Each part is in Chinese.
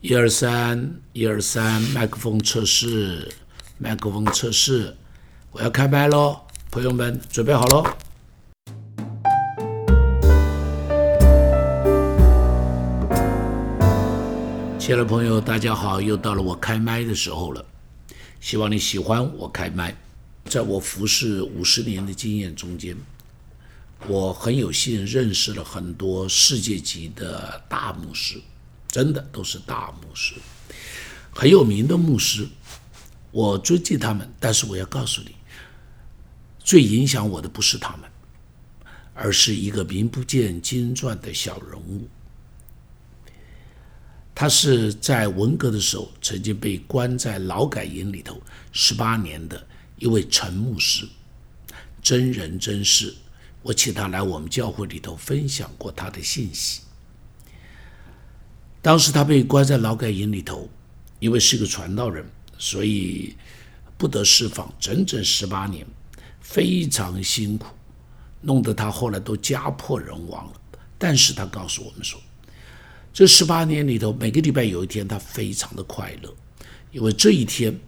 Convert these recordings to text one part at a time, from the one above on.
一二三，一二三，麦克风测试，麦克风测试，我要开麦喽，朋友们准备好喽。亲爱的朋友，大家好，又到了我开麦的时候了，希望你喜欢我开麦。在我服侍五十年的经验中间，我很有幸认识了很多世界级的大牧师，真的都是大牧师，很有名的牧师，我尊敬他们。但是我要告诉你，最影响我的不是他们，而是一个名不见经传的小人物。他是在文革的时候曾经被关在劳改营里头十八年的。一位陈牧师，真人真事，我请他来我们教会里头分享过他的信息。当时他被关在劳改营里头，因为是个传道人，所以不得释放，整整十八年，非常辛苦，弄得他后来都家破人亡了。但是他告诉我们说，这十八年里头，每个礼拜有一天，他非常的快乐，因为这一天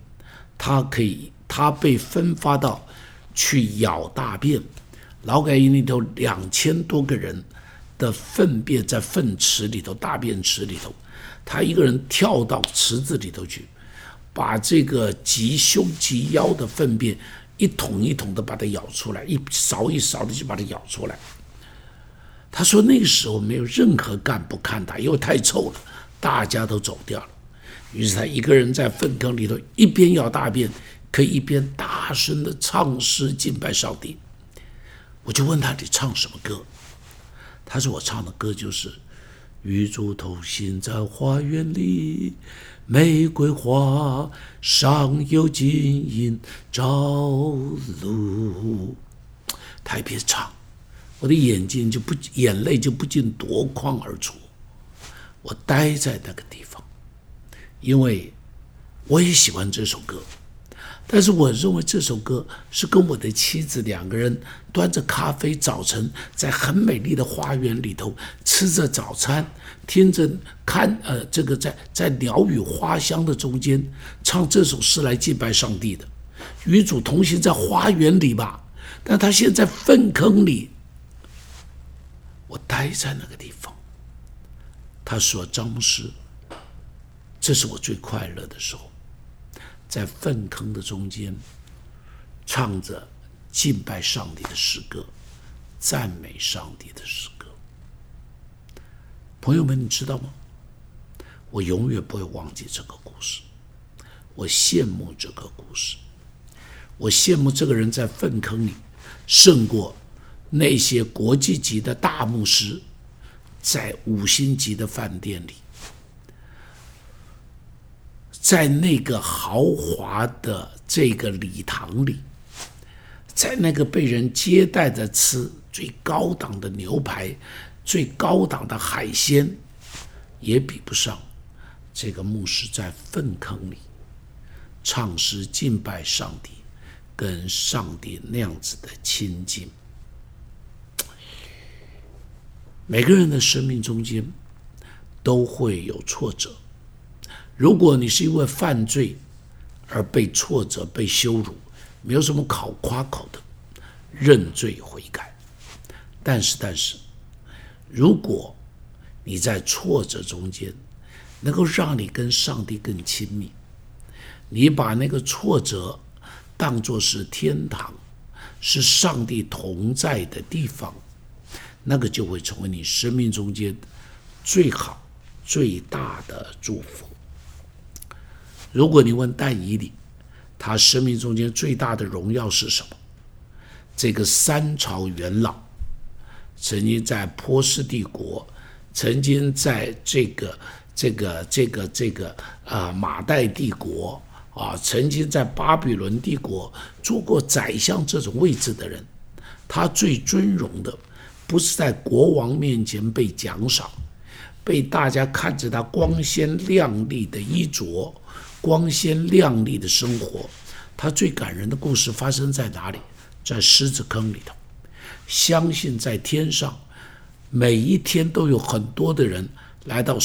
他可以。他被分发到去咬大便，劳改营里头两千多个人的粪便在粪池里头、大便池里头，他一个人跳到池子里头去，把这个及胸及腰的粪便一桶一桶的把它舀出来，一勺一勺的就把它舀出来。他说那个时候没有任何干部看他，因为太臭了，大家都走掉了。于是他一个人在粪坑里头一边舀大便。可以一边大声的唱诗敬拜上帝，我就问他你唱什么歌？他说我唱的歌就是《与主同行在花园里》，玫瑰花上有金银朝露。他一边唱，我的眼睛就不眼泪就不禁夺眶而出。我待在那个地方，因为我也喜欢这首歌。但是我认为这首歌是跟我的妻子两个人端着咖啡，早晨在很美丽的花园里头吃着早餐，听着看呃这个在在鸟语花香的中间唱这首诗来敬拜上帝的，与主同行在花园里吧。但他现在粪坑里，我待在那个地方。他说：“张牧师，这是我最快乐的时候。”在粪坑的中间，唱着敬拜上帝的诗歌，赞美上帝的诗歌。朋友们，你知道吗？我永远不会忘记这个故事。我羡慕这个故事，我羡慕这个人在粪坑里胜过那些国际级的大牧师在五星级的饭店里。在那个豪华的这个礼堂里，在那个被人接待着吃最高档的牛排、最高档的海鲜，也比不上这个牧师在粪坑里唱诗敬拜上帝，跟上帝那样子的亲近。每个人的生命中间都会有挫折。如果你是因为犯罪而被挫折、被羞辱，没有什么好夸口的，认罪悔改。但是，但是，如果你在挫折中间能够让你跟上帝更亲密，你把那个挫折当作是天堂，是上帝同在的地方，那个就会成为你生命中间最好、最大的祝福。如果你问戴以理，他生命中间最大的荣耀是什么？这个三朝元老，曾经在波斯帝国，曾经在这个这个这个这个啊马代帝国啊，曾经在巴比伦帝国做过宰相这种位置的人，他最尊荣的，不是在国王面前被奖赏，被大家看着他光鲜亮丽的衣着。光鲜亮丽的生活，他最感人的故事发生在哪里？在狮子坑里头。相信在天上每一天都有很多的人来到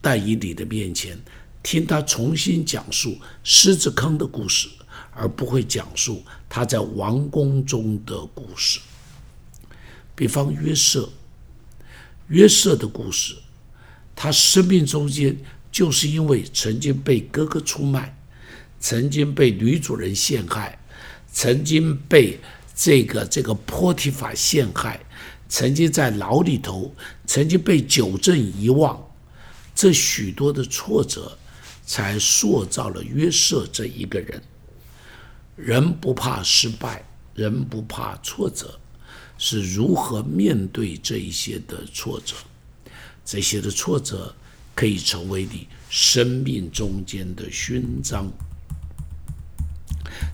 戴以理的面前，听他重新讲述狮子坑的故事，而不会讲述他在王宫中的故事。比方约瑟，约瑟的故事，他生命中间就是因为曾经被哥哥出卖，曾经被女主人陷害，曾经被这个这个波提法陷害。曾经在牢里头，曾经被九正遗忘，这许多的挫折，才塑造了约瑟这一个人。人不怕失败，人不怕挫折，是如何面对这一些的挫折？这些的挫折可以成为你生命中间的勋章，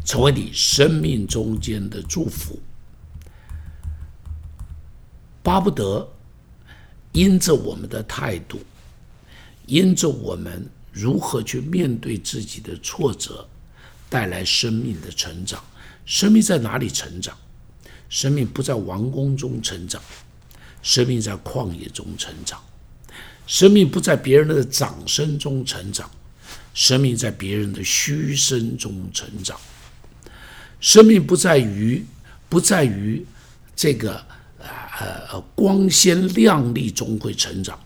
成为你生命中间的祝福。巴不得因着我们的态度，因着我们如何去面对自己的挫折，带来生命的成长。生命在哪里成长？生命不在王宫中成长，生命在旷野中成长。生命不在别人的掌声中成长，生命在别人的嘘声中成长。生命不在于不在于这个。呃，光鲜亮丽中会成长，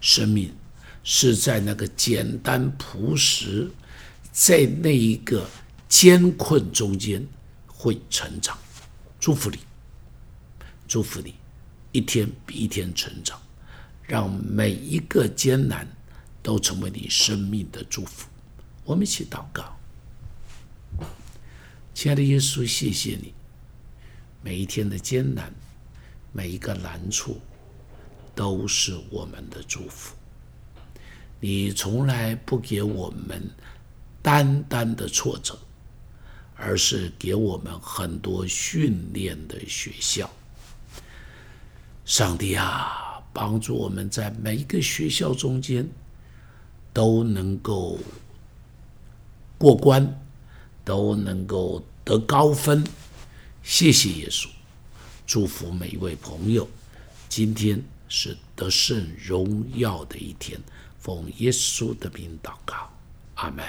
生命是在那个简单朴实，在那一个艰困中间会成长。祝福你，祝福你，一天比一天成长，让每一个艰难都成为你生命的祝福。我们一起祷告，亲爱的耶稣，谢谢你，每一天的艰难。每一个难处都是我们的祝福。你从来不给我们单单的挫折，而是给我们很多训练的学校。上帝啊，帮助我们在每一个学校中间都能够过关，都能够得高分。谢谢耶稣。祝福每一位朋友，今天是得胜荣耀的一天，奉耶稣的名祷告，阿门。